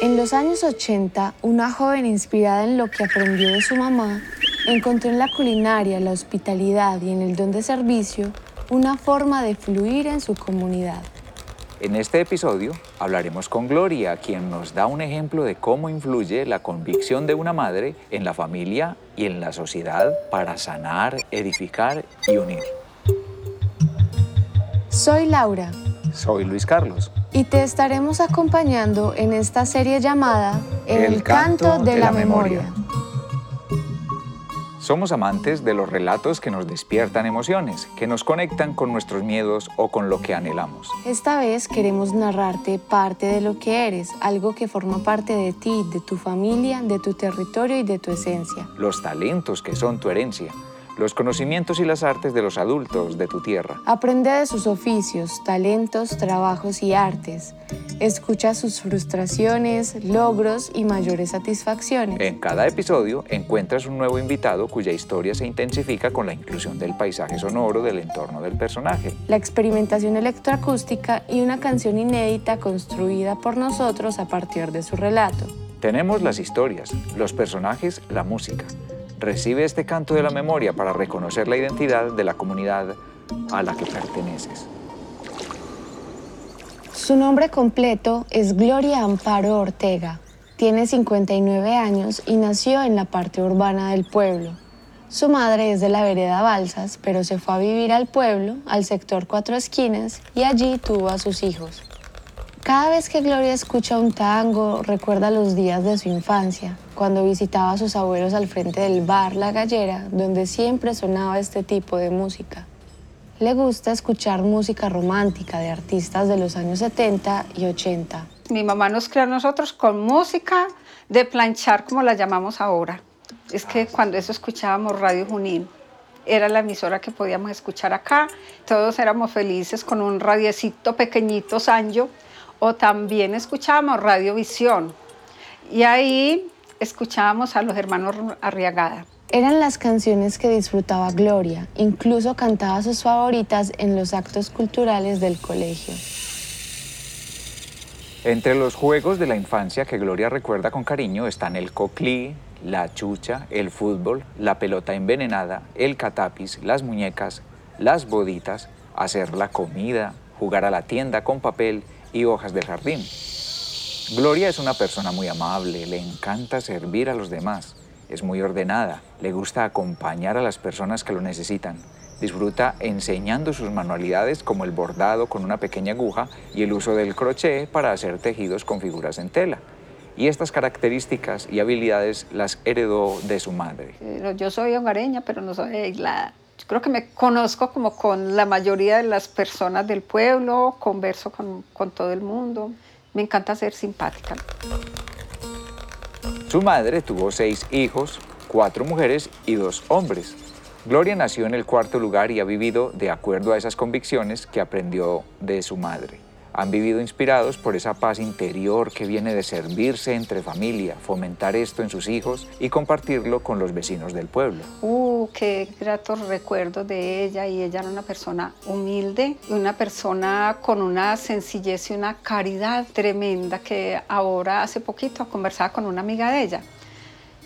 En los años 80, una joven inspirada en lo que aprendió de su mamá, encontró en la culinaria, la hospitalidad y en el don de servicio una forma de fluir en su comunidad. En este episodio hablaremos con Gloria, quien nos da un ejemplo de cómo influye la convicción de una madre en la familia y en la sociedad para sanar, edificar y unir. Soy Laura. Soy Luis Carlos. Y te estaremos acompañando en esta serie llamada El, canto, de, la, memoria. Somos amantes de los relatos que nos despiertan emociones, que nos conectan con nuestros miedos o con lo que anhelamos. Esta vez queremos narrarte parte de lo que eres, algo que forma parte de ti, de tu familia, de tu territorio y de tu esencia. Los talentos que son tu herencia los conocimientos y las artes de los adultos de tu tierra. Aprende de sus oficios, talentos, trabajos y artes. Escucha sus frustraciones, logros y mayores satisfacciones. En cada episodio encuentras un nuevo invitado cuya historia se intensifica con la inclusión del paisaje sonoro del entorno del personaje. La experimentación electroacústica y una canción inédita construida por nosotros a partir de su relato. Tenemos las historias, los personajes, la música Recibe este canto de la memoria para reconocer la identidad de la comunidad a la que perteneces. Su nombre completo es Gloria Amparo Ortega. Tiene 59 años y nació en la parte urbana del pueblo. Su madre es de la vereda Balsas, pero se fue a vivir al pueblo, al sector Cuatro Esquinas, y allí tuvo a sus hijos. Cada vez que Gloria escucha un tango, recuerda los días de su infancia, cuando visitaba a sus abuelos al frente del bar La Gallera, donde siempre sonaba este tipo de música. Le gusta escuchar música romántica de artistas de los años 70 y 80. Mi mamá nos creó a nosotros con música de planchar, como la llamamos ahora. Es que cuando eso escuchábamos Radio Junín, era la emisora que podíamos escuchar acá. Todos éramos felices con un radiecito pequeñito, Sanjo, o también escuchábamos Radiovisión y ahí escuchábamos a los hermanos Arriagada. Eran las canciones que disfrutaba Gloria, incluso cantaba sus favoritas en los actos culturales del colegio. Entre los juegos de la infancia que Gloria recuerda con cariño están el coclí, la chucha, el fútbol, la pelota envenenada, el catapis, las muñecas, las boditas, hacer la comida, jugar a la tienda con papel y hojas del jardín. Gloria es una persona muy amable, le encanta servir a los demás, es muy ordenada, le gusta acompañar a las personas que lo necesitan, disfruta enseñando sus manualidades como el bordado con una pequeña aguja y el uso del crochet para hacer tejidos con figuras en tela. Y estas características y habilidades las heredó de su madre. Yo soy hogareña, pero no soy aislada creo que me conozco como con la mayoría de las personas del pueblo, converso con, con todo el mundo. Me encanta ser simpática. Su madre tuvo seis hijos, cuatro mujeres y dos hombres. Gloria nació en el cuarto lugar y ha vivido de acuerdo a esas convicciones que aprendió de su madre han vivido inspirados por esa paz interior que viene de servirse entre familia, fomentar esto en sus hijos y compartirlo con los vecinos del pueblo. Uh, qué gratos recuerdos de ella y ella era una persona humilde y una persona con una sencillez y una caridad tremenda que ahora hace poquito conversaba con una amiga de ella.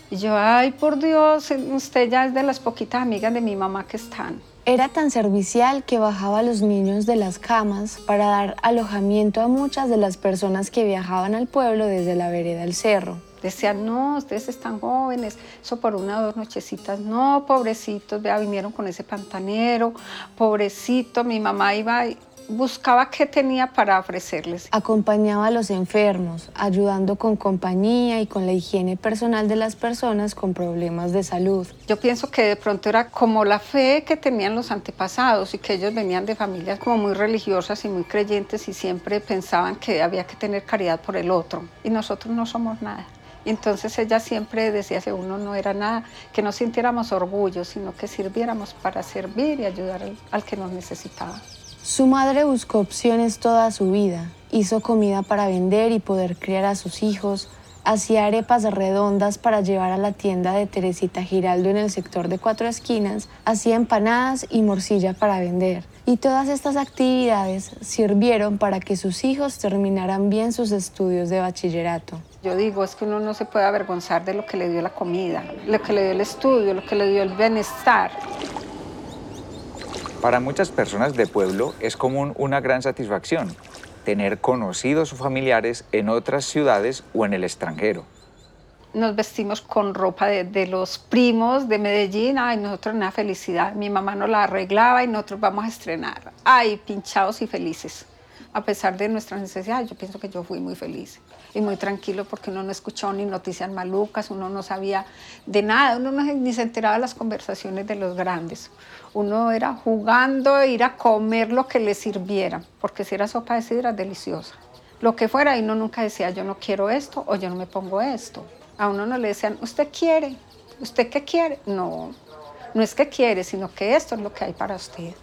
Y yo, ay, por Dios, usted ya es de las poquitas amigas de mi mamá que están. Era tan servicial que bajaba a los niños de las camas para dar alojamiento a muchas de las personas que viajaban al pueblo desde la vereda del cerro. Decían, no, ustedes están jóvenes, eso por una o dos nochecitas, no, pobrecitos, vea, vinieron con ese pantanero, pobrecito, mi mamá iba buscaba qué tenía para ofrecerles. Acompañaba a los enfermos, ayudando con compañía y con la higiene personal de las personas con problemas de salud. Yo pienso que de pronto era como la fe que tenían los antepasados y que ellos venían de familias como muy religiosas y muy creyentes y siempre pensaban que había que tener caridad por el otro y nosotros no somos nada. Y entonces ella siempre decía que uno no era nada, que no sintiéramos orgullo, sino que sirviéramos para servir y ayudar al, al que nos necesitaba. Su madre buscó opciones toda su vida. Hizo comida para vender y poder criar a sus hijos. Hacía arepas redondas para llevar a la tienda de Teresita Giraldo en el sector de Cuatro Esquinas. Hacía empanadas y morcilla para vender. Y todas estas actividades sirvieron para que sus hijos terminaran bien sus estudios de bachillerato. Yo digo, es que uno no se puede avergonzar de lo que le dio la comida, lo que le dio el estudio, lo que le dio el bienestar. Para muchas personas de pueblo es común una gran satisfacción tener conocidos o familiares en otras ciudades o en el extranjero. Nos vestimos con ropa de, los primos de Medellín, ay, nosotros una felicidad. Mi mamá nos la arreglaba y nosotros vamos a estrenar. Ay, pinchados y felices. A pesar de nuestras necesidades, yo pienso que yo fui muy feliz y muy tranquilo porque uno no escuchó ni noticias malucas, uno no sabía de nada, uno no, ni se enteraba de las conversaciones de los grandes. Uno era jugando, ir a comer lo que le sirviera, porque si era sopa de sidra, deliciosa. Lo que fuera, y uno nunca decía, yo no quiero esto o yo no me pongo esto. A uno no le decían, ¿usted quiere? ¿Usted qué quiere? No, no es que quiere, sino que esto es lo que hay para usted.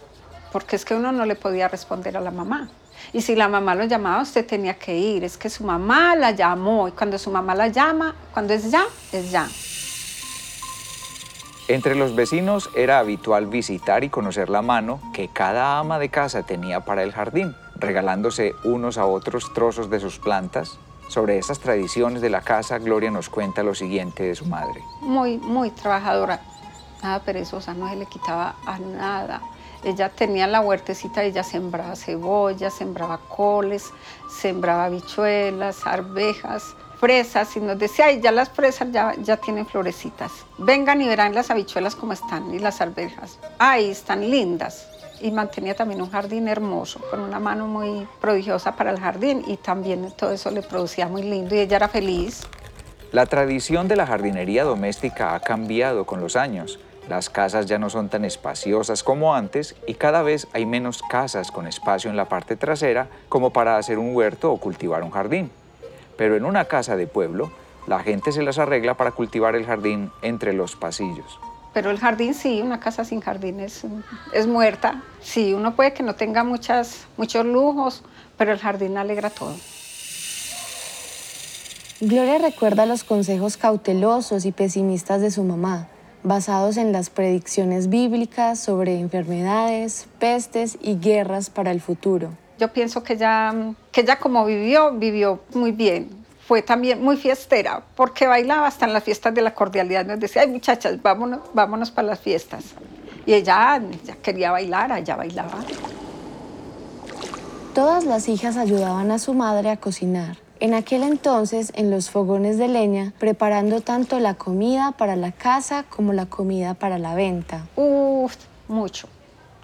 Porque es que uno no le podía responder a la mamá. Y si la mamá lo llamaba, usted tenía que ir. Es que su mamá la llamó. Y cuando su mamá la llama, cuando es ya, es ya. Entre los vecinos era habitual visitar y conocer la mano que cada ama de casa tenía para el jardín, regalándose unos a otros trozos de sus plantas, sobre esas tradiciones de la casa, Gloria nos cuenta lo siguiente de su madre. Muy, muy trabajadora, nada perezosa, no se le quitaba a nada. Ella tenía la huertecita, ella sembraba cebolla, sembraba coles, sembraba habichuelas, arvejas, fresas, y nos decía, ya las fresas ya, ya tienen florecitas. Vengan y verán las habichuelas como están y las arvejas. Ay, están lindas y mantenía también un jardín hermoso, con una mano muy prodigiosa para el jardín y también todo eso le producía muy lindo y ella era feliz. La tradición de la jardinería doméstica ha cambiado con los años. Las casas ya no son tan espaciosas como antes y cada vez hay menos casas con espacio en la parte trasera como para hacer un huerto o cultivar un jardín. Pero en una casa de pueblo, la gente se las arregla para cultivar el jardín entre los pasillos. Pero el jardín sí, una casa sin jardín es, es muerta. Sí, uno puede que no tenga muchas, muchos lujos, pero el jardín alegra todo. Gloria recuerda los consejos cautelosos y pesimistas de su mamá, basados en las predicciones bíblicas sobre enfermedades, pestes y guerras para el futuro. Yo pienso que ella, que ella como vivió, vivió muy bien fue también muy fiestera, porque bailaba hasta en las fiestas de la cordialidad. Nos decía, ay muchachas, vámonos, vámonos para las fiestas. Y ella, ya quería bailar, allá bailaba. Todas las hijas ayudaban a su madre a cocinar. En aquel entonces, en los fogones de leña, preparando tanto la comida para la casa como la comida para la venta. Uf, mucho.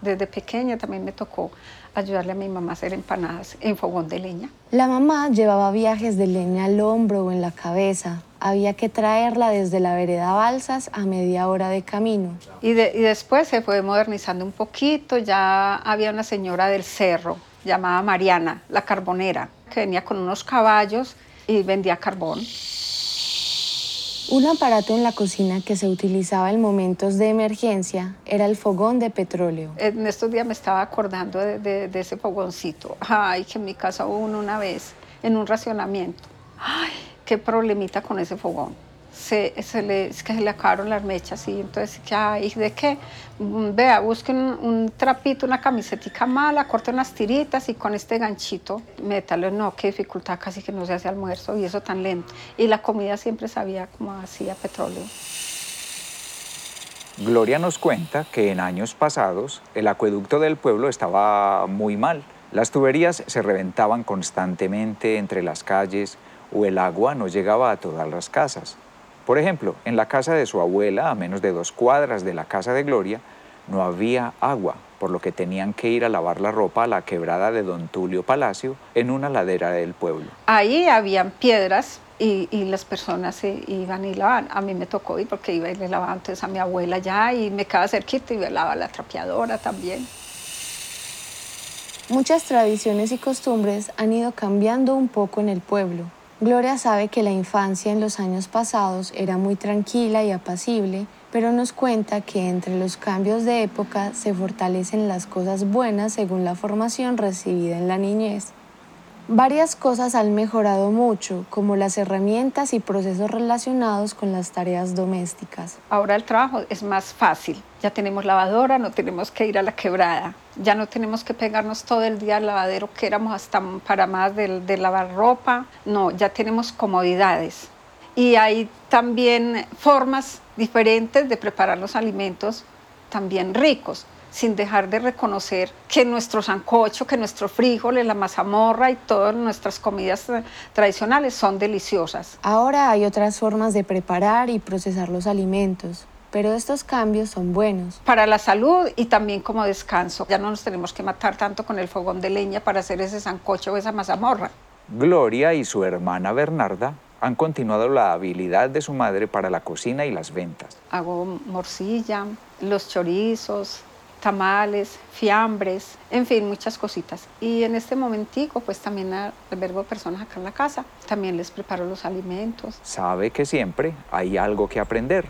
Desde pequeña también me tocó ayudarle a mi mamá a hacer empanadas en fogón de leña. La mamá llevaba viajes de leña al hombro o en la cabeza. Había que traerla desde la vereda Balsas a media hora de camino. Y, después se fue modernizando un poquito. Ya había una señora del cerro llamada Mariana, la carbonera, que venía con unos caballos y vendía carbón. Un aparato en la cocina que se utilizaba en momentos de emergencia era el fogón de petróleo. En estos días me estaba acordando de, ese fogoncito. Ay, que en mi casa hubo uno una vez en un racionamiento. Ay, qué problemita con ese fogón se, le, es que se le acabaron las mechas y entonces, ¿y de qué? Mm, vea, busquen un, trapito, una camisetica mala, corten unas tiritas y con este ganchito métalo. No, qué dificultad, casi que no se hace almuerzo y eso tan lento. Y la comida siempre sabía como hacía petróleo. Gloria nos cuenta que en años pasados el acueducto del pueblo estaba muy mal. Las tuberías se reventaban constantemente entre las calles o el agua no llegaba a todas las casas. Por ejemplo, en la casa de su abuela, a menos de dos cuadras de la casa de Gloria, no había agua, por lo que tenían que ir a lavar la ropa a la quebrada de Don Tulio Palacio en una ladera del pueblo. Ahí habían piedras y, las personas se iban y lavaban. A mí me tocó ir porque iba y le lavaba antes a mi abuela ya y me quedaba cerquita y velaba la trapeadora también. Muchas tradiciones y costumbres han ido cambiando un poco en el pueblo. Gloria sabe que la infancia en los años pasados era muy tranquila y apacible, pero nos cuenta que entre los cambios de época se fortalecen las cosas buenas según la formación recibida en la niñez. Varias cosas han mejorado mucho, como las herramientas y procesos relacionados con las tareas domésticas. Ahora el trabajo es más fácil. Ya tenemos lavadora, no tenemos que ir a la quebrada. Ya no tenemos que pegarnos todo el día al lavadero que éramos hasta para más de, lavar ropa. No, ya tenemos comodidades. Y hay también formas diferentes de preparar los alimentos también ricos sin dejar de reconocer que nuestro sancocho, que nuestro frijol, la mazamorra y todas nuestras comidas tradicionales son deliciosas. Ahora hay otras formas de preparar y procesar los alimentos, pero estos cambios son buenos. Para la salud y también como descanso. Ya no nos tenemos que matar tanto con el fogón de leña para hacer ese sancocho o esa mazamorra. Gloria y su hermana Bernarda han continuado la habilidad de su madre para la cocina y las ventas. Hago morcilla, los chorizos, tamales, fiambres, en fin, muchas cositas. Y en este momentico, pues también albergo personas acá en la casa, también les preparo los alimentos. Sabe que siempre hay algo que aprender.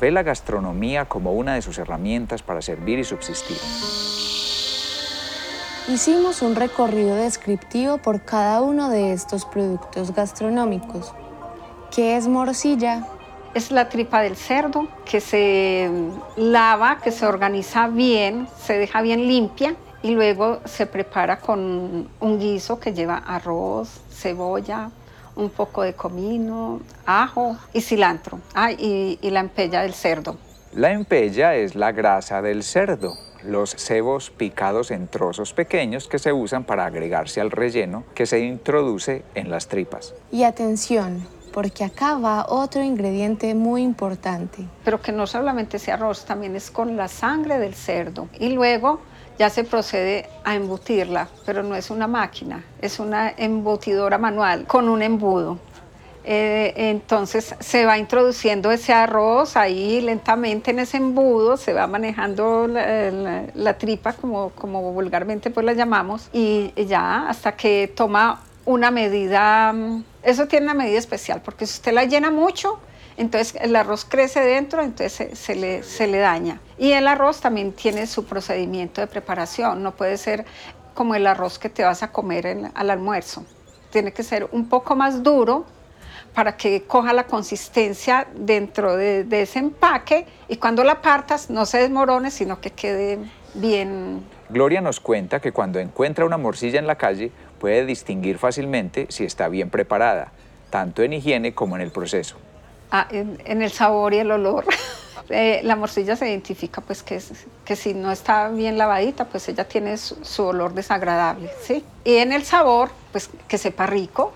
Ve la gastronomía como una de sus herramientas para servir y subsistir. Hicimos un recorrido descriptivo por cada uno de estos productos gastronómicos. ¿Qué es morcilla? Es la tripa del cerdo que se lava, que se organiza bien, se deja bien limpia y luego se prepara con un guiso que lleva arroz, cebolla, un poco de comino, ajo y cilantro. Ah, y, y la empella del cerdo. La empella es la grasa del cerdo, los cebos picados en trozos pequeños que se usan para agregarse al relleno que se introduce en las tripas. Y atención, porque acá va otro ingrediente muy importante. Pero que no solamente sea arroz, también es con la sangre del cerdo. Y luego ya se procede a embutirla, pero no es una máquina, es una embutidora manual con un embudo. Eh, entonces se va introduciendo ese arroz ahí lentamente en ese embudo, se va manejando la, tripa como, como vulgarmente pues la llamamos y ya hasta que toma una medida, mm, eso tiene una medida especial, porque si usted la llena mucho, entonces el arroz crece dentro, entonces se, le, daña. Y el arroz también tiene su procedimiento de preparación, no puede ser como el arroz que te vas a comer al almuerzo. Tiene que ser un poco más duro para que coja la consistencia dentro de, de ese empaque y cuando la partas no se desmorone, sino que quede bien. Gloria nos cuenta que cuando encuentra una morcilla en la calle, puede distinguir fácilmente si está bien preparada, tanto en higiene como en el proceso. Ah, en, el sabor y el olor. Eh, la morcilla se identifica pues que, que si no está bien lavadita, pues ella tiene su, olor desagradable, ¿sí? Y en el sabor, pues que sepa rico,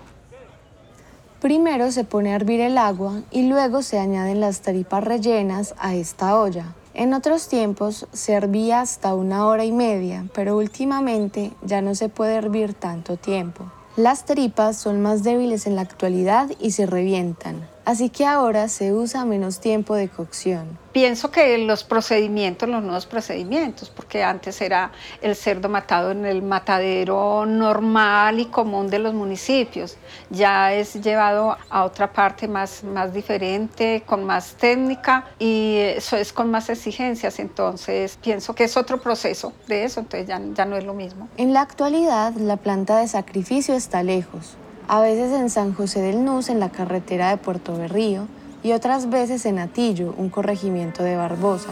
Primero se pone a hervir el agua y luego se añaden las tripas rellenas a esta olla. En otros tiempos se hervía hasta una hora y media, pero últimamente ya no se puede hervir tanto tiempo. Las tripas son más débiles en la actualidad y se revientan, así que ahora se usa menos tiempo de cocción. Pienso que los procedimientos, los nuevos procedimientos, porque antes era el cerdo matado en el matadero normal y común de los municipios, ya es llevado a otra parte más, más diferente, con más técnica y eso es con más exigencias, entonces pienso que es otro proceso de eso, entonces ya, ya no es lo mismo. En la actualidad, la planta de sacrificio está lejos, a veces en San José del Nus, en la carretera de Puerto Berrío, y otras veces en Atillo, un corregimiento de Barbosa.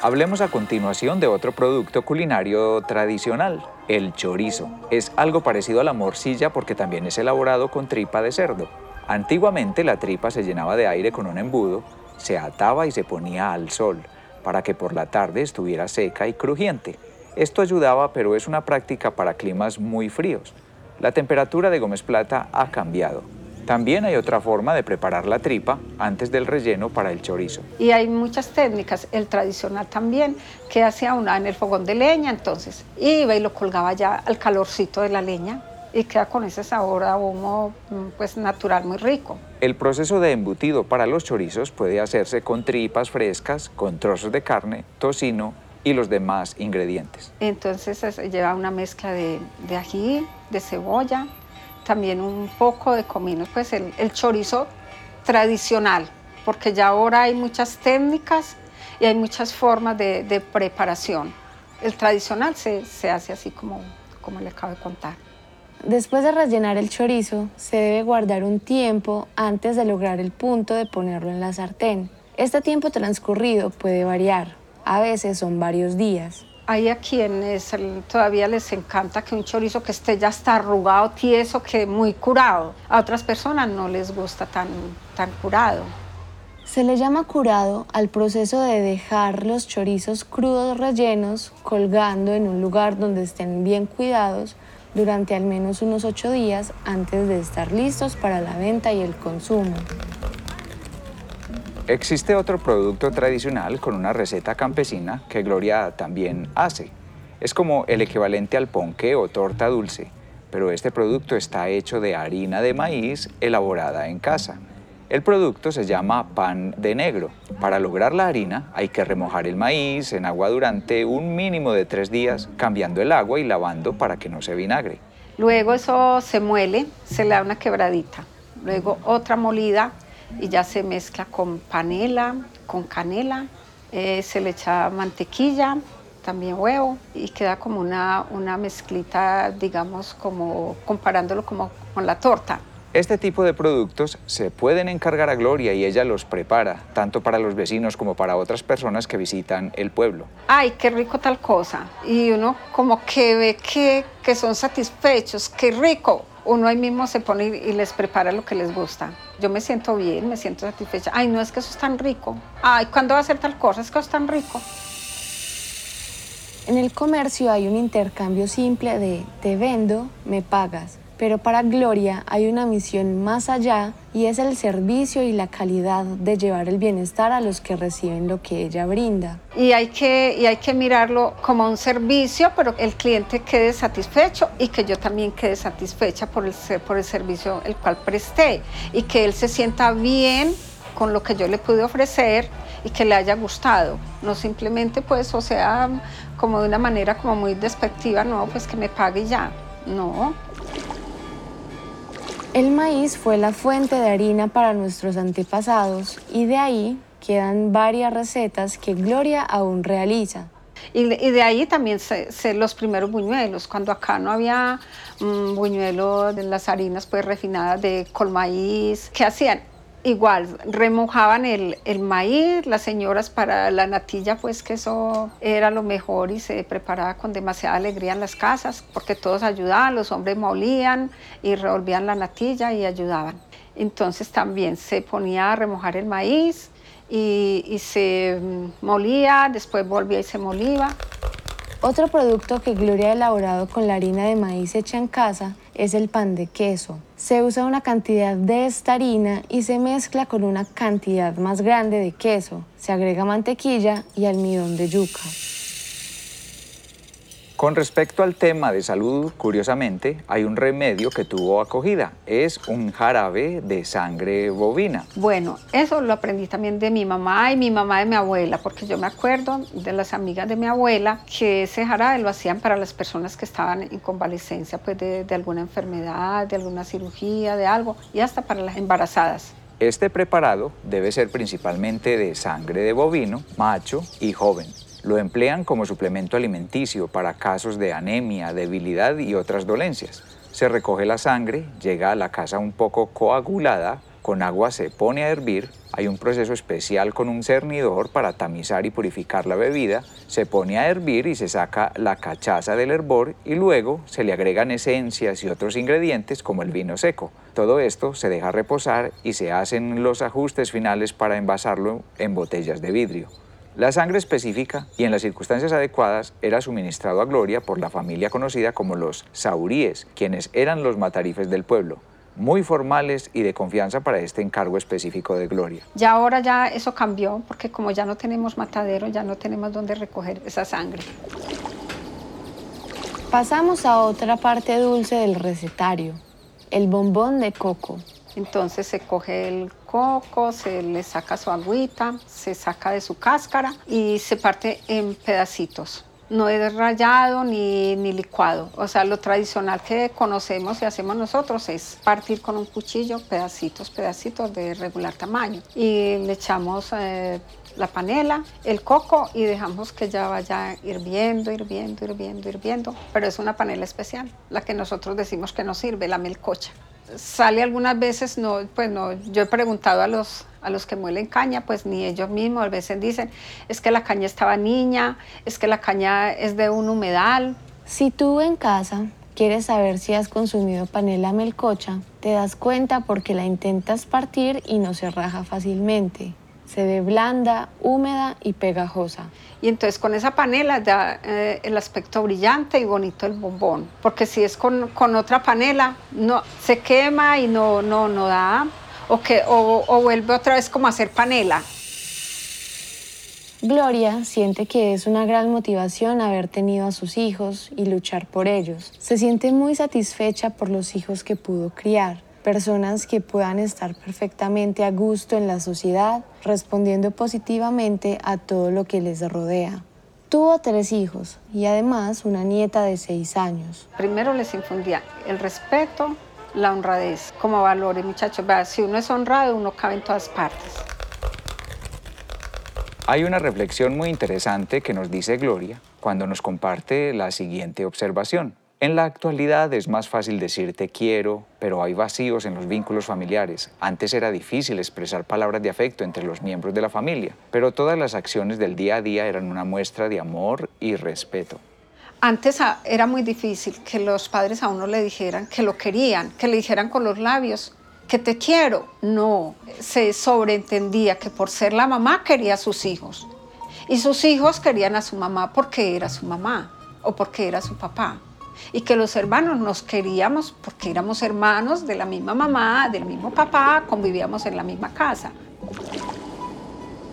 Hablemos a continuación de otro producto culinario tradicional, el chorizo. Es algo parecido a la morcilla porque también es elaborado con tripa de cerdo. Antiguamente la tripa se llenaba de aire con un embudo, se ataba y se ponía al sol para que por la tarde estuviera seca y crujiente. Esto ayudaba, pero es una práctica para climas muy fríos. La temperatura de Gómez Plata ha cambiado. También hay otra forma de preparar la tripa antes del relleno para el chorizo. Y hay muchas técnicas, el tradicional también, que hacía una en el fogón de leña, entonces iba y lo colgaba ya al calorcito de la leña y queda con ese sabor a humo mm, pues natural muy rico. El proceso de embutido para los chorizos puede hacerse con tripas frescas, con trozos de carne, tocino y los demás ingredientes. Entonces lleva una mezcla de, de ají, de cebolla, también un poco de comino, pues el, chorizo tradicional, porque ya ahora hay muchas técnicas y hay muchas formas de, preparación. El tradicional se, hace así como, como le acabo de contar. Después de rellenar el chorizo, se debe guardar un tiempo antes de lograr el punto de ponerlo en la sartén. Este tiempo transcurrido puede variar, a veces son varios días. Hay a quienes todavía les encanta que un chorizo que esté ya está arrugado, tieso, que muy curado. A otras personas no les gusta tan, tan curado. Se le llama curado al proceso de dejar los chorizos crudos rellenos colgando en un lugar donde estén bien cuidados durante al menos unos ocho días antes de estar listos para la venta y el consumo. Existe otro producto tradicional con una receta campesina que Gloria también hace. Es como el equivalente al ponqué o torta dulce, pero este producto está hecho de harina de maíz elaborada en casa. El producto se llama pan de negro. Para lograr la harina hay que remojar el maíz en agua durante un mínimo de tres días, cambiando el agua y lavando para que no se vinagre. Luego eso se muele, se le da una quebradita. Luego otra molida y ya se mezcla con panela, con canela, eh, se le echa mantequilla, también huevo y queda como una, una mezclita, digamos, como comparándolo como con la torta. Este tipo de productos se pueden encargar a Gloria y ella los prepara, tanto para los vecinos como para otras personas que visitan el pueblo. Ay, qué rico tal cosa. Y uno como que ve que, que son satisfechos, qué rico. Uno ahí mismo se pone y les prepara lo que les gusta. Yo me siento bien, me siento satisfecha. Ay, no es que eso es tan rico. Ay, ¿cuándo va a ser tal cosa? Es que eso es tan rico. En el comercio hay un intercambio simple de te vendo, me pagas. Pero para Gloria hay una misión más allá y es el servicio y la calidad de llevar el bienestar a los que reciben lo que ella brinda. Y hay que, y hay que mirarlo como un servicio, pero el cliente quede satisfecho y que yo también quede satisfecha por el, por el servicio el cual presté y que él se sienta bien con lo que yo le pude ofrecer y que le haya gustado, no simplemente pues, o sea, como de una manera como muy despectiva, no, pues que me pague ya, no, el maíz fue la fuente de harina para nuestros antepasados y de ahí quedan varias recetas que Gloria aún realiza. Y, de ahí también se, los primeros buñuelos, cuando acá no había un mm, buñuelo de las harinas pues refinadas de colmaíz, ¿qué hacían? Igual, remojaban el, el, maíz, las señoras para la natilla, pues que eso era lo mejor y se preparaba con demasiada alegría en las casas, porque todos ayudaban, los hombres molían y revolvían la natilla y ayudaban. Entonces también se ponía a remojar el maíz y, y se mm, molía, después volvía y se molía. Otro producto que Gloria ha elaborado con la harina de maíz hecha en casa es el pan de queso. Se usa una cantidad de esta harina y se mezcla con una cantidad más grande de queso. Se agrega mantequilla y almidón de yuca. Con respecto al tema de salud, curiosamente, hay un remedio que tuvo acogida. Es un jarabe de sangre bovina. Bueno, eso lo aprendí también de mi mamá y mi mamá de mi abuela, porque yo me acuerdo de las amigas de mi abuela que ese jarabe lo hacían para las personas que estaban en convalecencia pues de, de alguna enfermedad, de alguna cirugía, de algo, y hasta para las embarazadas. Este preparado debe ser principalmente de sangre de bovino, macho y joven. Lo emplean como suplemento alimenticio para casos de anemia, debilidad y otras dolencias. Se recoge la sangre, llega a la casa un poco coagulada, con agua se pone a hervir, hay un proceso especial con un cernidor para tamizar y purificar la bebida, se pone a hervir y se saca la cachaza del hervor y luego se le agregan esencias y otros ingredientes como el vino seco. Todo esto se deja reposar y se hacen los ajustes finales para envasarlo en botellas de vidrio. La sangre específica y en las circunstancias adecuadas era suministrado a Gloria por la familia conocida como los Sauríes, quienes eran los matarifes del pueblo, muy formales y de confianza para este encargo específico de Gloria. Ya ahora ya eso cambió porque como ya no tenemos matadero, ya no tenemos dónde recoger esa sangre. Pasamos a otra parte dulce del recetario, el bombón de coco. Entonces se coge el coco, se le saca su agüita, se saca de su cáscara y se parte en pedacitos. no es rallado ni, ni licuado. O sea, lo tradicional que conocemos y hacemos nosotros es partir con un cuchillo pedacitos, pedacitos de regular tamaño. Y le echamos eh, la panela, el coco y dejamos que ya vaya hirviendo, hirviendo, hirviendo, hirviendo. Pero es una panela especial, la que nosotros decimos que no sirve, la melcocha. Sale algunas veces, no, pues no, yo he preguntado a los, a los que muelen caña, pues ni ellos mismos a veces dicen, es que la caña estaba niña, es que la caña es de un humedal. Si tú en casa quieres saber si has consumido panela melcocha, te das cuenta porque la intentas partir y no se raja fácilmente. Se ve blanda, húmeda y pegajosa. Y entonces con esa panela da eh, el aspecto brillante y bonito el bombón. Porque si es con, con otra panela, no, se quema y no, no, no da. O, que, o, o vuelve otra vez como a hacer panela. Gloria siente que es una gran motivación haber tenido a sus hijos y luchar por ellos. Se siente muy satisfecha por los hijos que pudo criar, personas que puedan estar perfectamente a gusto en la sociedad, respondiendo positivamente a todo lo que les rodea. Tuvo tres hijos y además una nieta de seis años. Primero les infundía el respeto, la honradez como valores, muchachos. Vea, si uno es honrado, uno cabe en todas partes. Hay una reflexión muy interesante que nos dice Gloria cuando nos comparte la siguiente observación. En la actualidad es más fácil decir te quiero, pero hay vacíos en los vínculos familiares. Antes era difícil expresar palabras de afecto entre los miembros de la familia, pero todas las acciones del día a día eran una muestra de amor y respeto. Antes a- era muy difícil que los padres a uno le dijeran que lo querían, que le dijeran con los labios que te quiero. No, se sobreentendía que por ser la mamá quería a sus hijos. Y sus hijos querían a su mamá porque era su mamá o porque era su papá. Y que los hermanos nos queríamos porque éramos hermanos de la misma mamá, del mismo papá, convivíamos en la misma casa.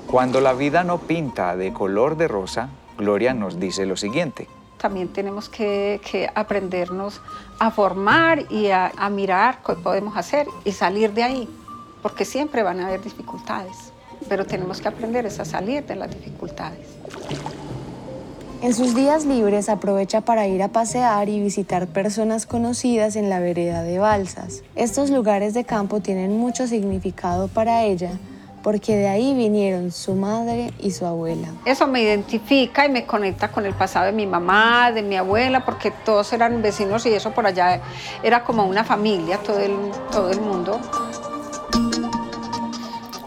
Cuando la vida no pinta de color de rosa, Gloria nos dice lo siguiente. también tenemos que, que aprendernos a formar y a, a mirar qué podemos hacer y salir de ahí, porque siempre van a haber dificultades, pero tenemos que aprender es a salir de las dificultades. En sus días libres aprovecha para ir a pasear y visitar personas conocidas en la vereda de Balsas. Estos lugares de campo tienen mucho significado para ella porque de ahí vinieron su madre y su abuela. Eso me identifica y me conecta con el pasado de mi mamá, de mi abuela, porque todos eran vecinos y eso por allá era como una familia, todo el, todo el mundo.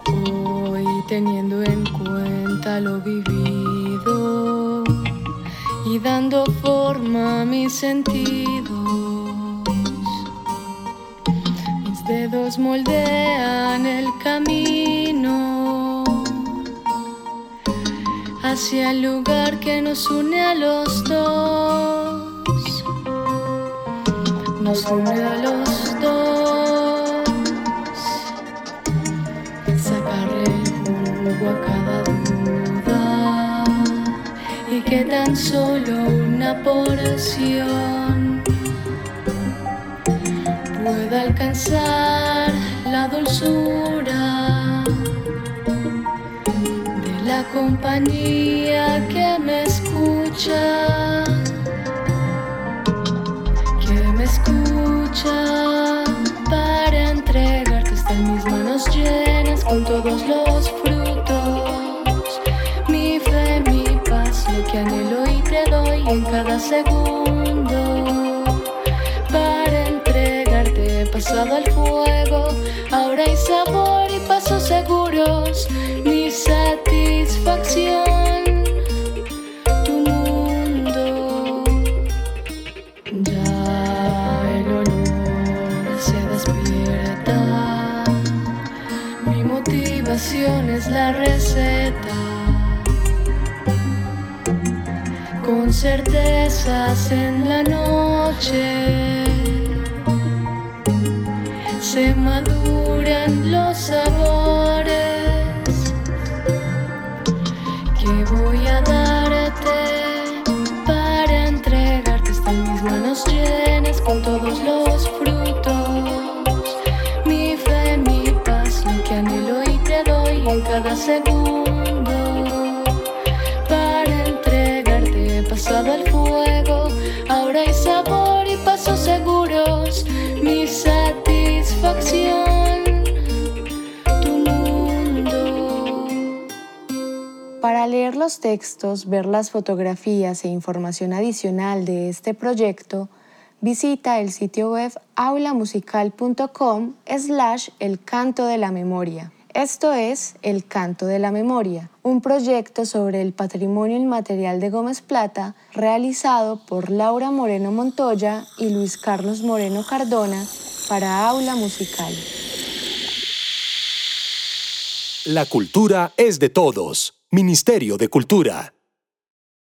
Hoy teniendo en cuenta lo vivido y dando forma a mis sentidos, mis dedos moldean el camino hacia el lugar que nos une a los dos, nos une a los dos. Sacarle el jugo a cada que tan solo una porción pueda alcanzar la dulzura de la compañía que me escucha que me escucha para entregarte están mis manos llenas con todos los que anhelo y te doy en cada segundo. Para entregarte pasado al fuego ahora hay sabor certezas los textos, ver las fotografías e información adicional de este proyecto, visita el sitio web aulamusical.com slash el canto de la memoria. Esto es El Canto de la Memoria, un proyecto sobre el patrimonio inmaterial de Gómez Plata realizado por Laura Moreno Montoya y Luis Carlos Moreno Cardona para Aula Musical. La cultura es de todos. Ministerio de Cultura.